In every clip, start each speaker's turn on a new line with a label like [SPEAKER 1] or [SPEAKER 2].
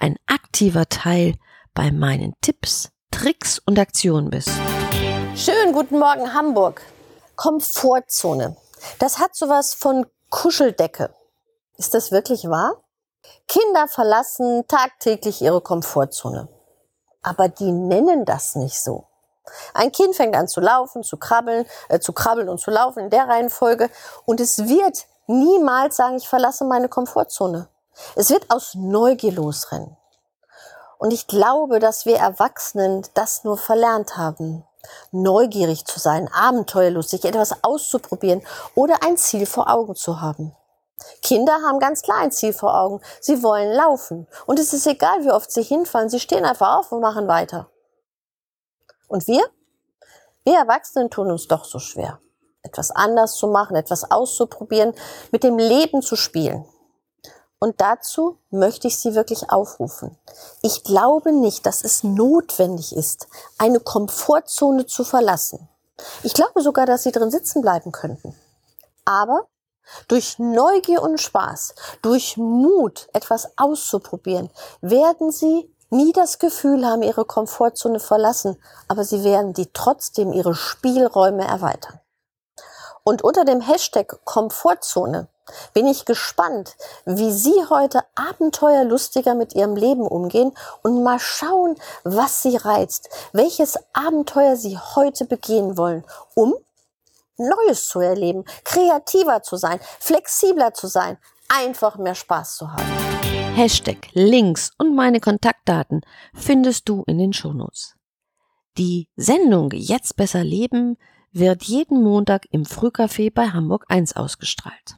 [SPEAKER 1] ein aktiver Teil bei meinen Tipps, Tricks und Aktionen bist.
[SPEAKER 2] Schönen guten Morgen Hamburg. Komfortzone. Das hat sowas von Kuscheldecke. Ist das wirklich wahr? Kinder verlassen tagtäglich ihre Komfortzone. Aber die nennen das nicht so. Ein Kind fängt an zu laufen, zu krabbeln, äh, zu krabbeln und zu laufen in der Reihenfolge und es wird niemals sagen, ich verlasse meine Komfortzone. Es wird aus Neugier losrennen. Und ich glaube, dass wir Erwachsenen das nur verlernt haben. Neugierig zu sein, abenteuerlustig, etwas auszuprobieren oder ein Ziel vor Augen zu haben. Kinder haben ganz klar ein Ziel vor Augen. Sie wollen laufen. Und es ist egal, wie oft sie hinfallen. Sie stehen einfach auf und machen weiter. Und wir? Wir Erwachsenen tun uns doch so schwer. Etwas anders zu machen, etwas auszuprobieren, mit dem Leben zu spielen. Und dazu möchte ich Sie wirklich aufrufen. Ich glaube nicht, dass es notwendig ist, eine Komfortzone zu verlassen. Ich glaube sogar, dass Sie drin sitzen bleiben könnten. Aber durch Neugier und Spaß, durch Mut, etwas auszuprobieren, werden Sie nie das Gefühl haben, Ihre Komfortzone verlassen, aber Sie werden die trotzdem Ihre Spielräume erweitern. Und unter dem Hashtag Komfortzone bin ich gespannt, wie Sie heute abenteuerlustiger mit Ihrem Leben umgehen und mal schauen, was Sie reizt, welches Abenteuer Sie heute begehen wollen, um Neues zu erleben, kreativer zu sein, flexibler zu sein, einfach mehr Spaß zu haben.
[SPEAKER 1] Hashtag, Links und meine Kontaktdaten findest du in den Shownotes. Die Sendung Jetzt besser leben wird jeden Montag im Frühcafé bei Hamburg 1 ausgestrahlt.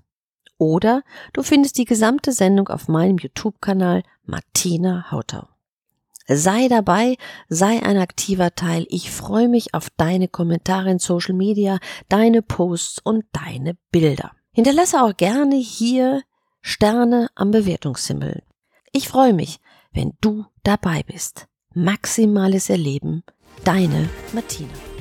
[SPEAKER 1] Oder du findest die gesamte Sendung auf meinem YouTube-Kanal Martina Hautau. Sei dabei, sei ein aktiver Teil. Ich freue mich auf deine Kommentare in Social Media, deine Posts und deine Bilder. Hinterlasse auch gerne hier Sterne am Bewertungshimmel. Ich freue mich, wenn du dabei bist. Maximales Erleben, deine Martina.